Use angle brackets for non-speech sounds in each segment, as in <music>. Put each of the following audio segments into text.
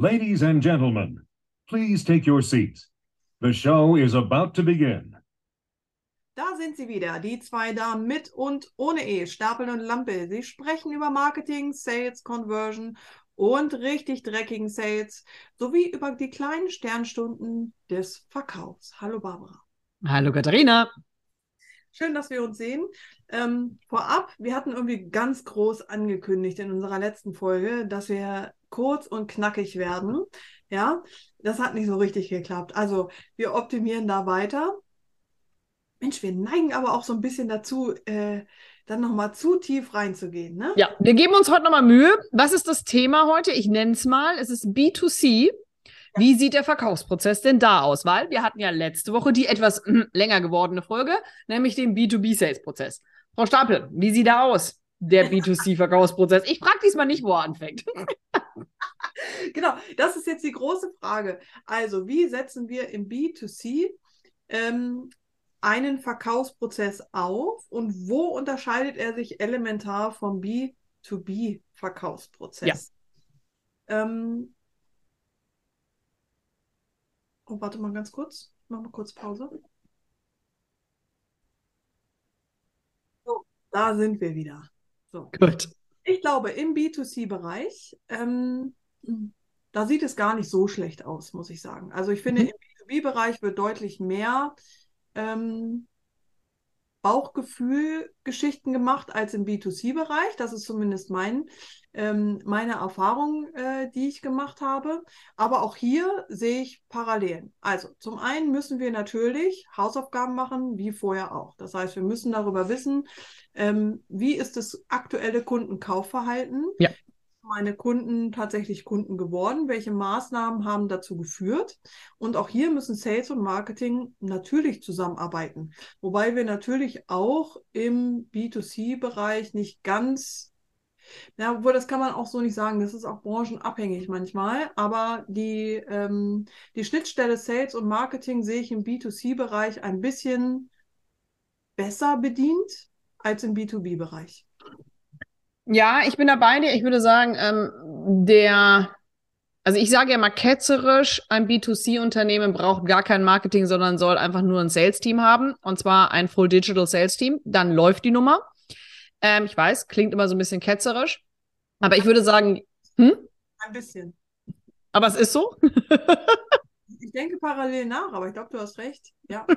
Ladies and gentlemen, please take your seats. The show is about to begin. Da sind sie wieder, die zwei Damen mit und ohne E, Stapel und Lampe. Sie sprechen über Marketing, Sales, Conversion und richtig dreckigen Sales sowie über die kleinen Sternstunden des Verkaufs. Hallo Barbara. Hallo Katharina. Schön, dass wir uns sehen. Ähm, vorab, wir hatten irgendwie ganz groß angekündigt in unserer letzten Folge, dass wir kurz und knackig werden. Ja, das hat nicht so richtig geklappt. Also wir optimieren da weiter. Mensch, wir neigen aber auch so ein bisschen dazu, äh, dann nochmal zu tief reinzugehen. Ne? Ja, wir geben uns heute nochmal Mühe. Was ist das Thema heute? Ich nenne es mal. Es ist B2C. Wie sieht der Verkaufsprozess denn da aus? Weil wir hatten ja letzte Woche die etwas äh, länger gewordene Folge, nämlich den B2B-Sales-Prozess. Frau Stapel, wie sieht da aus, der B2C-Verkaufsprozess? Ich frage diesmal nicht, wo er anfängt. <laughs> <laughs> genau, das ist jetzt die große Frage. Also, wie setzen wir im B2C ähm, einen Verkaufsprozess auf und wo unterscheidet er sich elementar vom B2B-Verkaufsprozess? Ja. Ähm, oh, warte mal ganz kurz. Ich mache mal kurz Pause. So, da sind wir wieder. So. Gut. Ich glaube, im B2C-Bereich, ähm, da sieht es gar nicht so schlecht aus, muss ich sagen. Also ich finde, mhm. im B2B-Bereich wird deutlich mehr ähm, Bauchgefühl-Geschichten gemacht als im B2C-Bereich. Das ist zumindest mein, ähm, meine Erfahrung, äh, die ich gemacht habe. Aber auch hier sehe ich Parallelen. Also zum einen müssen wir natürlich Hausaufgaben machen, wie vorher auch. Das heißt, wir müssen darüber wissen, ähm, wie ist das aktuelle Kundenkaufverhalten. Ja meine Kunden tatsächlich Kunden geworden? Welche Maßnahmen haben dazu geführt? Und auch hier müssen Sales und Marketing natürlich zusammenarbeiten. Wobei wir natürlich auch im B2C-Bereich nicht ganz, ja, obwohl das kann man auch so nicht sagen, das ist auch branchenabhängig manchmal, aber die, ähm, die Schnittstelle Sales und Marketing sehe ich im B2C-Bereich ein bisschen besser bedient als im B2B-Bereich. Ja, ich bin da bei dir. Ich würde sagen, ähm, der, also ich sage ja mal ketzerisch, ein B2C-Unternehmen braucht gar kein Marketing, sondern soll einfach nur ein Sales-Team haben. Und zwar ein Full Digital Sales-Team. Dann läuft die Nummer. Ähm, ich weiß, klingt immer so ein bisschen ketzerisch. Aber ich würde sagen, hm? Ein bisschen. Aber es ist so. <laughs> ich denke parallel nach, aber ich glaube, du hast recht. Ja. <laughs>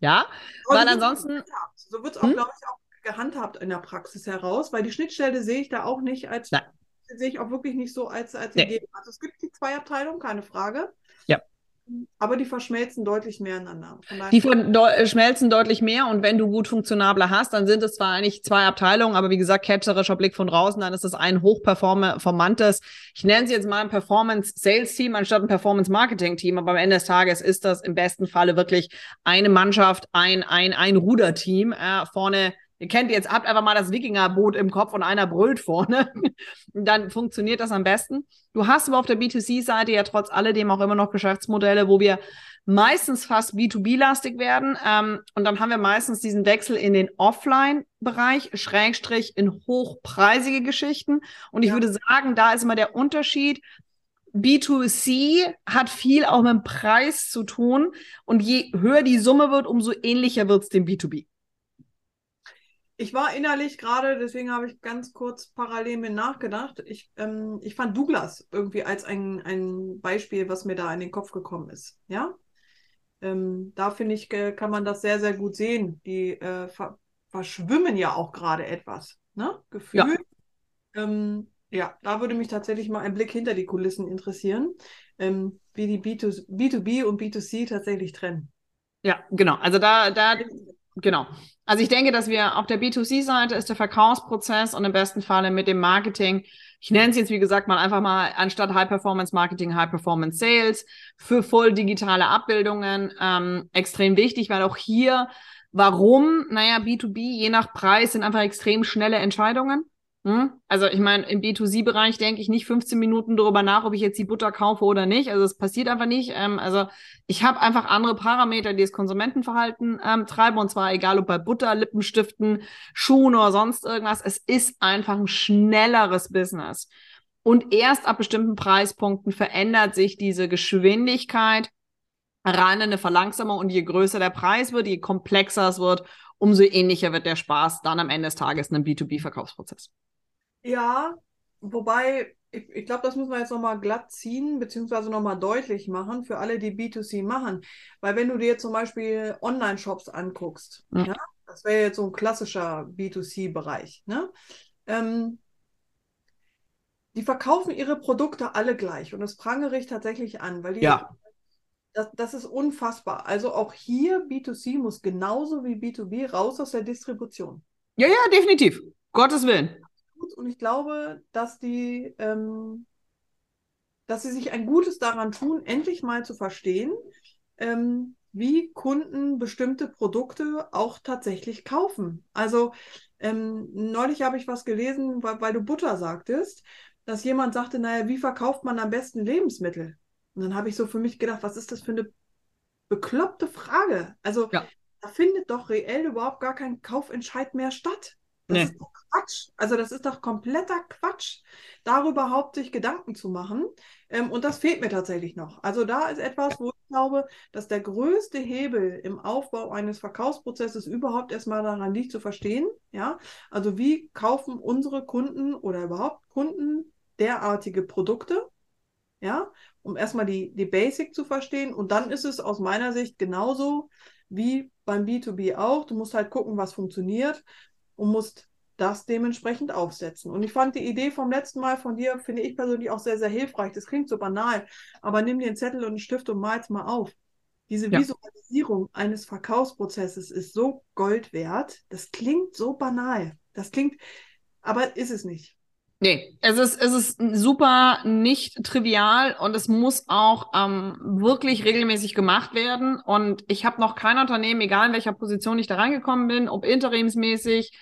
Ja, aber weil ansonsten. So wird es auch, hm? glaube ich, auch gehandhabt in der Praxis heraus, weil die Schnittstelle sehe ich da auch nicht als, Nein. sehe ich auch wirklich nicht so als, als nee. Also es gibt die zwei Abteilungen, keine Frage. Ja. Aber die verschmelzen deutlich mehr ineinander. Die verschmelzen äh, deutlich mehr und wenn du gut funktionabler hast, dann sind es zwar eigentlich zwei Abteilungen, aber wie gesagt, ketzerischer Blick von draußen, dann ist es ein hochperformantes, ich nenne es jetzt mal ein Performance-Sales-Team anstatt ein Performance-Marketing-Team, aber am Ende des Tages ist das im besten Falle wirklich eine Mannschaft, ein, ein, ein Ruderteam, äh, vorne Ihr kennt jetzt, habt einfach mal das Wikingerboot im Kopf und einer brüllt vorne. <laughs> Dann funktioniert das am besten. Du hast aber auf der B2C-Seite ja trotz alledem auch immer noch Geschäftsmodelle, wo wir meistens fast B2B-lastig werden. Ähm, und dann haben wir meistens diesen Wechsel in den Offline-Bereich, Schrägstrich in hochpreisige Geschichten. Und ich ja. würde sagen, da ist immer der Unterschied. B2C hat viel auch mit dem Preis zu tun. Und je höher die Summe wird, umso ähnlicher wird es dem B2B. Ich war innerlich gerade, deswegen habe ich ganz kurz parallel mit nachgedacht. Ich, ähm, ich fand Douglas irgendwie als ein, ein Beispiel, was mir da in den Kopf gekommen ist. Ja, ähm, da finde ich, kann man das sehr, sehr gut sehen. Die äh, ver verschwimmen ja auch gerade etwas. Ne? Gefühl. Ja. Ähm, ja, da würde mich tatsächlich mal ein Blick hinter die Kulissen interessieren, ähm, wie die B2, B2B und B2C tatsächlich trennen. Ja, genau. Also da, da Genau. Also ich denke, dass wir auf der B2C-Seite ist der Verkaufsprozess und im besten Falle mit dem Marketing, ich nenne es jetzt wie gesagt mal einfach mal anstatt High Performance Marketing High Performance Sales für voll digitale Abbildungen ähm, extrem wichtig, weil auch hier, warum? Naja, B2B je nach Preis sind einfach extrem schnelle Entscheidungen. Hm? Also ich meine, im B2C-Bereich denke ich nicht 15 Minuten darüber nach, ob ich jetzt die Butter kaufe oder nicht. Also es passiert einfach nicht. Ähm, also ich habe einfach andere Parameter, die das Konsumentenverhalten ähm, treiben. Und zwar egal ob bei Butter, Lippenstiften, Schuhen oder sonst irgendwas. Es ist einfach ein schnelleres Business. Und erst ab bestimmten Preispunkten verändert sich diese Geschwindigkeit rein in eine Verlangsamung. Und je größer der Preis wird, je komplexer es wird, umso ähnlicher wird der Spaß dann am Ende des Tages in einem B2B-Verkaufsprozess. Ja, wobei ich, ich glaube, das muss man jetzt nochmal glatt ziehen, beziehungsweise nochmal deutlich machen für alle, die B2C machen. Weil wenn du dir zum Beispiel Online-Shops anguckst, ja. ja das wäre jetzt so ein klassischer B2C-Bereich, ne? Ähm, die verkaufen ihre Produkte alle gleich und das prangere ich tatsächlich an, weil die ja. Das, das, ist unfassbar. Also auch hier B2C muss genauso wie B2B raus aus der Distribution. Ja, ja, definitiv. Gottes Willen gut und ich glaube, dass die, ähm, dass sie sich ein Gutes daran tun, endlich mal zu verstehen, ähm, wie Kunden bestimmte Produkte auch tatsächlich kaufen. Also ähm, neulich habe ich was gelesen, weil, weil du Butter sagtest, dass jemand sagte, naja, wie verkauft man am besten Lebensmittel? Und dann habe ich so für mich gedacht, was ist das für eine bekloppte Frage? Also ja. da findet doch reell überhaupt gar kein Kaufentscheid mehr statt. Das nee. ist doch Quatsch. Also das ist doch kompletter Quatsch, darüber überhaupt sich Gedanken zu machen. Ähm, und das fehlt mir tatsächlich noch. Also da ist etwas, wo ich glaube, dass der größte Hebel im Aufbau eines Verkaufsprozesses überhaupt erstmal daran liegt zu verstehen. Ja, also wie kaufen unsere Kunden oder überhaupt Kunden derartige Produkte? Ja, um erstmal die, die Basic zu verstehen. Und dann ist es aus meiner Sicht genauso wie beim B2B auch. Du musst halt gucken, was funktioniert und musst das dementsprechend aufsetzen. Und ich fand die Idee vom letzten Mal von dir, finde ich persönlich auch sehr, sehr hilfreich. Das klingt so banal, aber nimm dir einen Zettel und einen Stift und mal's mal auf. Diese ja. Visualisierung eines Verkaufsprozesses ist so Gold wert. Das klingt so banal. Das klingt, aber ist es nicht. Nee, es ist, es ist super nicht trivial und es muss auch ähm, wirklich regelmäßig gemacht werden. Und ich habe noch kein Unternehmen, egal in welcher Position ich da reingekommen bin, ob interimsmäßig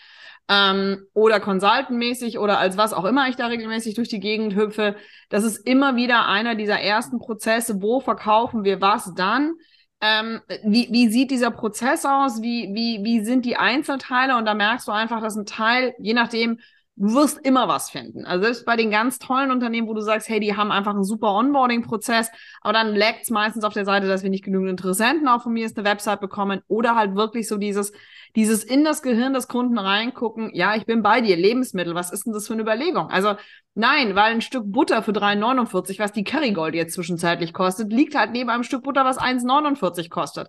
ähm, oder consultantmäßig oder als was auch immer ich da regelmäßig durch die Gegend hüpfe. Das ist immer wieder einer dieser ersten Prozesse, wo verkaufen wir was dann. Ähm, wie, wie sieht dieser Prozess aus? Wie, wie, wie sind die Einzelteile? Und da merkst du einfach, dass ein Teil, je nachdem, du wirst immer was finden. Also selbst bei den ganz tollen Unternehmen, wo du sagst, hey, die haben einfach einen super Onboarding-Prozess, aber dann laggt es meistens auf der Seite, dass wir nicht genügend Interessenten auch von mir ist eine Website bekommen oder halt wirklich so dieses, dieses in das Gehirn des Kunden reingucken, ja, ich bin bei dir, Lebensmittel, was ist denn das für eine Überlegung? Also nein, weil ein Stück Butter für 3,49, was die Kerrygold jetzt zwischenzeitlich kostet, liegt halt neben einem Stück Butter, was 1,49 kostet.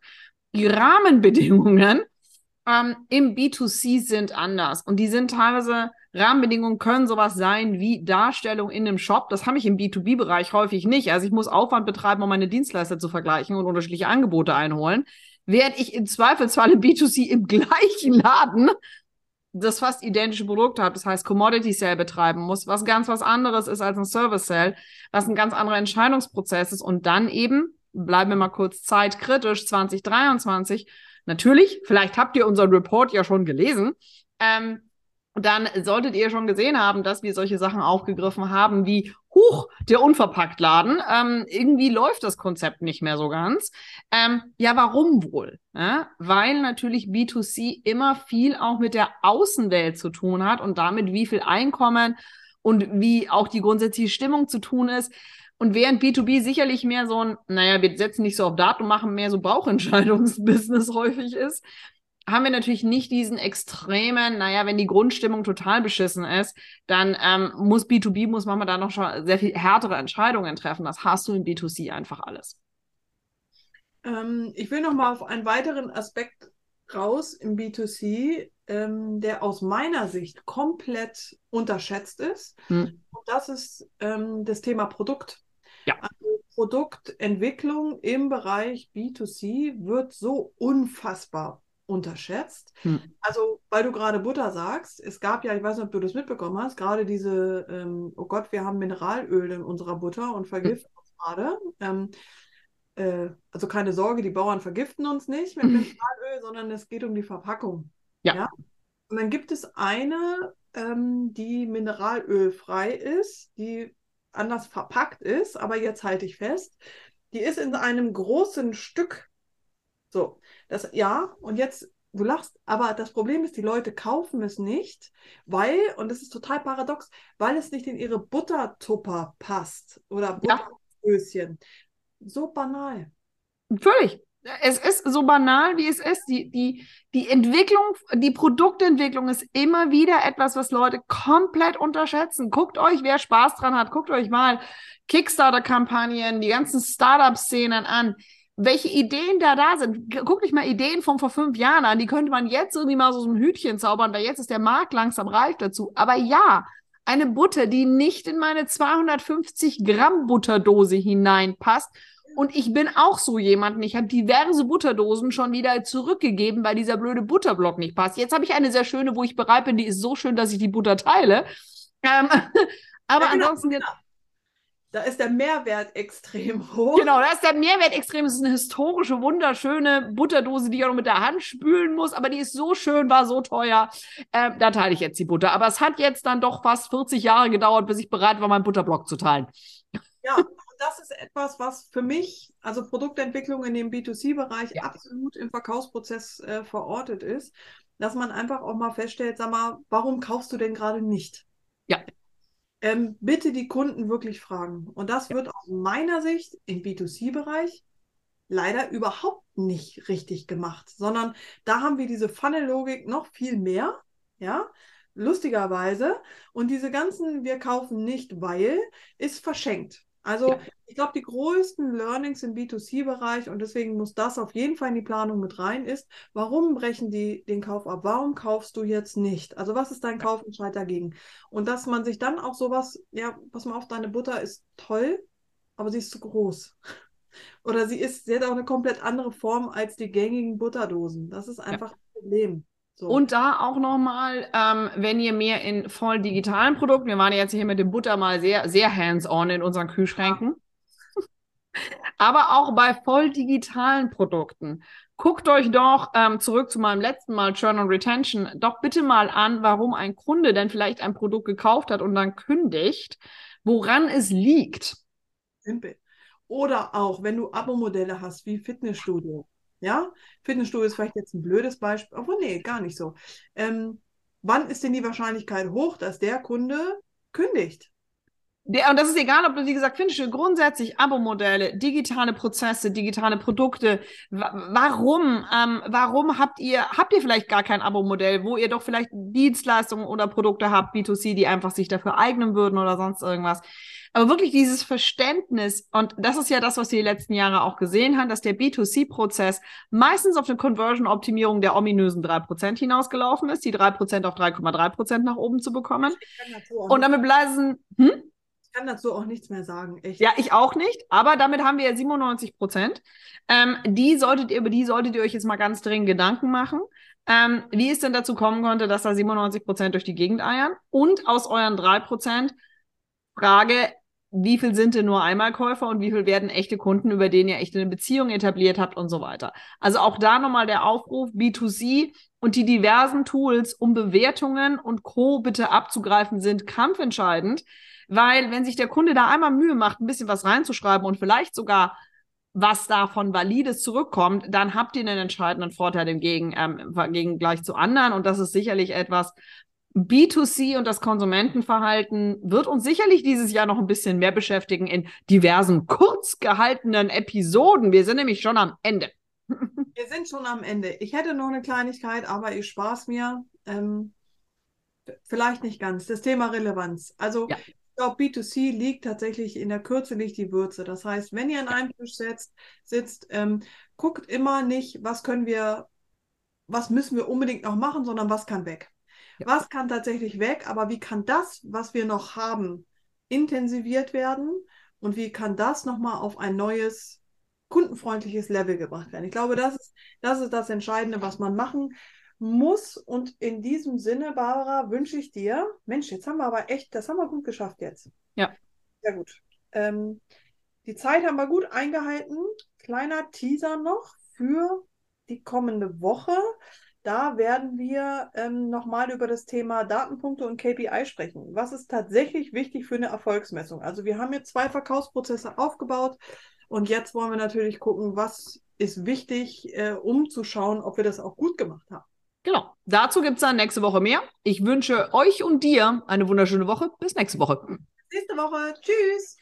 Die Rahmenbedingungen ähm, im B2C sind anders und die sind teilweise Rahmenbedingungen können sowas sein wie Darstellung in einem Shop. Das habe ich im B2B-Bereich häufig nicht. Also ich muss Aufwand betreiben, um meine Dienstleister zu vergleichen und unterschiedliche Angebote einholen. Während ich im Zweifelsfall im B2C <laughs> im gleichen Laden das fast identische Produkt habe, das heißt Commodity Sale betreiben muss, was ganz was anderes ist als ein Service Sale, was ein ganz anderer Entscheidungsprozess ist und dann eben, bleiben wir mal kurz zeitkritisch, 2023, natürlich, vielleicht habt ihr unseren Report ja schon gelesen, ähm, dann solltet ihr schon gesehen haben, dass wir solche Sachen aufgegriffen haben wie Huch, der Unverpacktladen. Ähm, irgendwie läuft das Konzept nicht mehr so ganz. Ähm, ja, warum wohl? Ja, weil natürlich B2C immer viel auch mit der Außenwelt zu tun hat und damit, wie viel Einkommen und wie auch die grundsätzliche Stimmung zu tun ist. Und während B2B sicherlich mehr so ein, naja, wir setzen nicht so auf Daten, machen mehr so Bauchentscheidungsbusiness <laughs> häufig ist, haben wir natürlich nicht diesen extremen, naja, wenn die Grundstimmung total beschissen ist, dann ähm, muss B2B, muss man da noch schon sehr viel härtere Entscheidungen treffen. Das hast du in B2C einfach alles. Ähm, ich will noch mal auf einen weiteren Aspekt raus im B2C, ähm, der aus meiner Sicht komplett unterschätzt ist. Hm. Und das ist ähm, das Thema Produkt. Ja. Also Produktentwicklung im Bereich B2C wird so unfassbar unterschätzt. Hm. Also, weil du gerade Butter sagst, es gab ja, ich weiß nicht, ob du das mitbekommen hast, gerade diese, ähm, oh Gott, wir haben Mineralöl in unserer Butter und vergiften hm. uns gerade. Ähm, äh, also keine Sorge, die Bauern vergiften uns nicht mit Mineralöl, sondern es geht um die Verpackung. Ja. ja? Und dann gibt es eine, ähm, die mineralölfrei ist, die anders verpackt ist, aber jetzt halte ich fest, die ist in einem großen Stück so, das, ja, und jetzt du lachst, aber das Problem ist, die Leute kaufen es nicht, weil, und das ist total paradox, weil es nicht in ihre Buttertupper passt oder Butteröschen. Ja. So banal. Völlig. Es ist so banal, wie es ist. Die, die, die Entwicklung, die Produktentwicklung ist immer wieder etwas, was Leute komplett unterschätzen. Guckt euch, wer Spaß dran hat, guckt euch mal Kickstarter-Kampagnen, die ganzen Startup-Szenen an welche Ideen da da sind. Guck dich mal Ideen von vor fünf Jahren an, die könnte man jetzt irgendwie mal so ein Hütchen zaubern, weil jetzt ist der Markt langsam reif dazu. Aber ja, eine Butter, die nicht in meine 250 Gramm Butterdose hineinpasst. Und ich bin auch so jemand, ich habe diverse Butterdosen schon wieder zurückgegeben, weil dieser blöde Butterblock nicht passt. Jetzt habe ich eine sehr schöne, wo ich bereit bin, die ist so schön, dass ich die Butter teile. Ähm, <laughs> aber ja, genau. ansonsten. Da ist der Mehrwert extrem <laughs> hoch. Genau, da ist der Mehrwert extrem. Es ist eine historische, wunderschöne Butterdose, die ich auch noch mit der Hand spülen muss, aber die ist so schön, war so teuer. Äh, da teile ich jetzt die Butter. Aber es hat jetzt dann doch fast 40 Jahre gedauert, bis ich bereit war, meinen Butterblock zu teilen. Ja, <laughs> das ist etwas, was für mich, also Produktentwicklung in dem B2C-Bereich, ja. absolut im Verkaufsprozess äh, verortet ist, dass man einfach auch mal feststellt, sag mal, warum kaufst du denn gerade nicht? Ja ähm, bitte die Kunden wirklich fragen. Und das wird aus meiner Sicht im B2C-Bereich leider überhaupt nicht richtig gemacht, sondern da haben wir diese Funnel-Logik noch viel mehr, ja, lustigerweise. Und diese ganzen, wir kaufen nicht, weil, ist verschenkt. Also ja. ich glaube, die größten Learnings im B2C-Bereich, und deswegen muss das auf jeden Fall in die Planung mit rein, ist, warum brechen die den Kauf ab? Warum kaufst du jetzt nicht? Also was ist dein Kaufentscheid dagegen? Und dass man sich dann auch sowas, ja, pass mal auf, deine Butter ist toll, aber sie ist zu groß. <laughs> Oder sie ist, sie hat auch eine komplett andere Form als die gängigen Butterdosen. Das ist einfach ja. ein Problem. So. Und da auch nochmal, ähm, wenn ihr mehr in voll digitalen Produkten, wir waren ja jetzt hier mit dem Butter mal sehr, sehr hands-on in unseren Kühlschränken, ja. aber auch bei voll digitalen Produkten. Guckt euch doch ähm, zurück zu meinem letzten Mal Churn und Retention doch bitte mal an, warum ein Kunde denn vielleicht ein Produkt gekauft hat und dann kündigt, woran es liegt. Simpel. Oder auch, wenn du Abo-Modelle hast wie Fitnessstudio ja, Fitnessstudio ist vielleicht jetzt ein blödes Beispiel, aber nee, gar nicht so. Ähm, wann ist denn die Wahrscheinlichkeit hoch, dass der Kunde kündigt? Der, und das ist egal, ob du, wie gesagt, Fitnessstudio, grundsätzlich Abo-Modelle, digitale Prozesse, digitale Produkte. Warum? Ähm, warum habt ihr, habt ihr vielleicht gar kein Abo-Modell, wo ihr doch vielleicht Dienstleistungen oder Produkte habt, B2C, die einfach sich dafür eignen würden oder sonst irgendwas? Aber wirklich dieses Verständnis, und das ist ja das, was wir die letzten Jahre auch gesehen haben, dass der B2C-Prozess meistens auf eine Conversion-Optimierung der ominösen 3% hinausgelaufen ist, die 3% auf 3,3% nach oben zu bekommen. Und damit bleiben, hm? Ich kann dazu auch nichts mehr sagen. Echt. Ja, ich auch nicht, aber damit haben wir ja 97 Prozent. Ähm, die solltet ihr, über die solltet ihr euch jetzt mal ganz dringend Gedanken machen. Ähm, wie es denn dazu kommen konnte, dass da 97 Prozent durch die Gegend eiern und aus euren 3 Prozent Frage, wie viel sind denn nur Einmalkäufer und wie viel werden echte Kunden, über denen ihr echt eine Beziehung etabliert habt und so weiter. Also auch da nochmal der Aufruf, B2C und die diversen Tools, um Bewertungen und Co. bitte abzugreifen, sind kampfentscheidend, weil wenn sich der Kunde da einmal Mühe macht, ein bisschen was reinzuschreiben und vielleicht sogar was davon valides zurückkommt, dann habt ihr einen entscheidenden Vorteil im Gegen, ähm, gegen gleich zu anderen. Und das ist sicherlich etwas, B2C und das Konsumentenverhalten wird uns sicherlich dieses Jahr noch ein bisschen mehr beschäftigen in diversen kurz gehaltenen Episoden. Wir sind nämlich schon am Ende. <laughs> Wir sind schon am Ende. Ich hätte noch eine Kleinigkeit, aber ich spaß mir. Ähm, vielleicht nicht ganz. Das Thema Relevanz. Also ja. ich glaube, B2C liegt tatsächlich in der Kürze nicht die Würze. Das heißt, wenn ihr an einem Tisch sitzt, sitzt ähm, guckt immer nicht, was können wir, was müssen wir unbedingt noch machen, sondern was kann weg. Ja. Was kann tatsächlich weg, aber wie kann das, was wir noch haben, intensiviert werden und wie kann das nochmal auf ein neues, kundenfreundliches Level gebracht werden? Ich glaube, das ist, das ist das Entscheidende, was man machen muss. Und in diesem Sinne, Barbara, wünsche ich dir, Mensch, jetzt haben wir aber echt, das haben wir gut geschafft jetzt. Ja. Sehr gut. Ähm, die Zeit haben wir gut eingehalten. Kleiner Teaser noch für die kommende Woche. Da werden wir ähm, nochmal über das Thema Datenpunkte und KPI sprechen. Was ist tatsächlich wichtig für eine Erfolgsmessung? Also wir haben jetzt zwei Verkaufsprozesse aufgebaut und jetzt wollen wir natürlich gucken, was ist wichtig, äh, um zu schauen, ob wir das auch gut gemacht haben. Genau. Dazu gibt es dann nächste Woche mehr. Ich wünsche euch und dir eine wunderschöne Woche. Bis nächste Woche. Bis nächste Woche. Tschüss.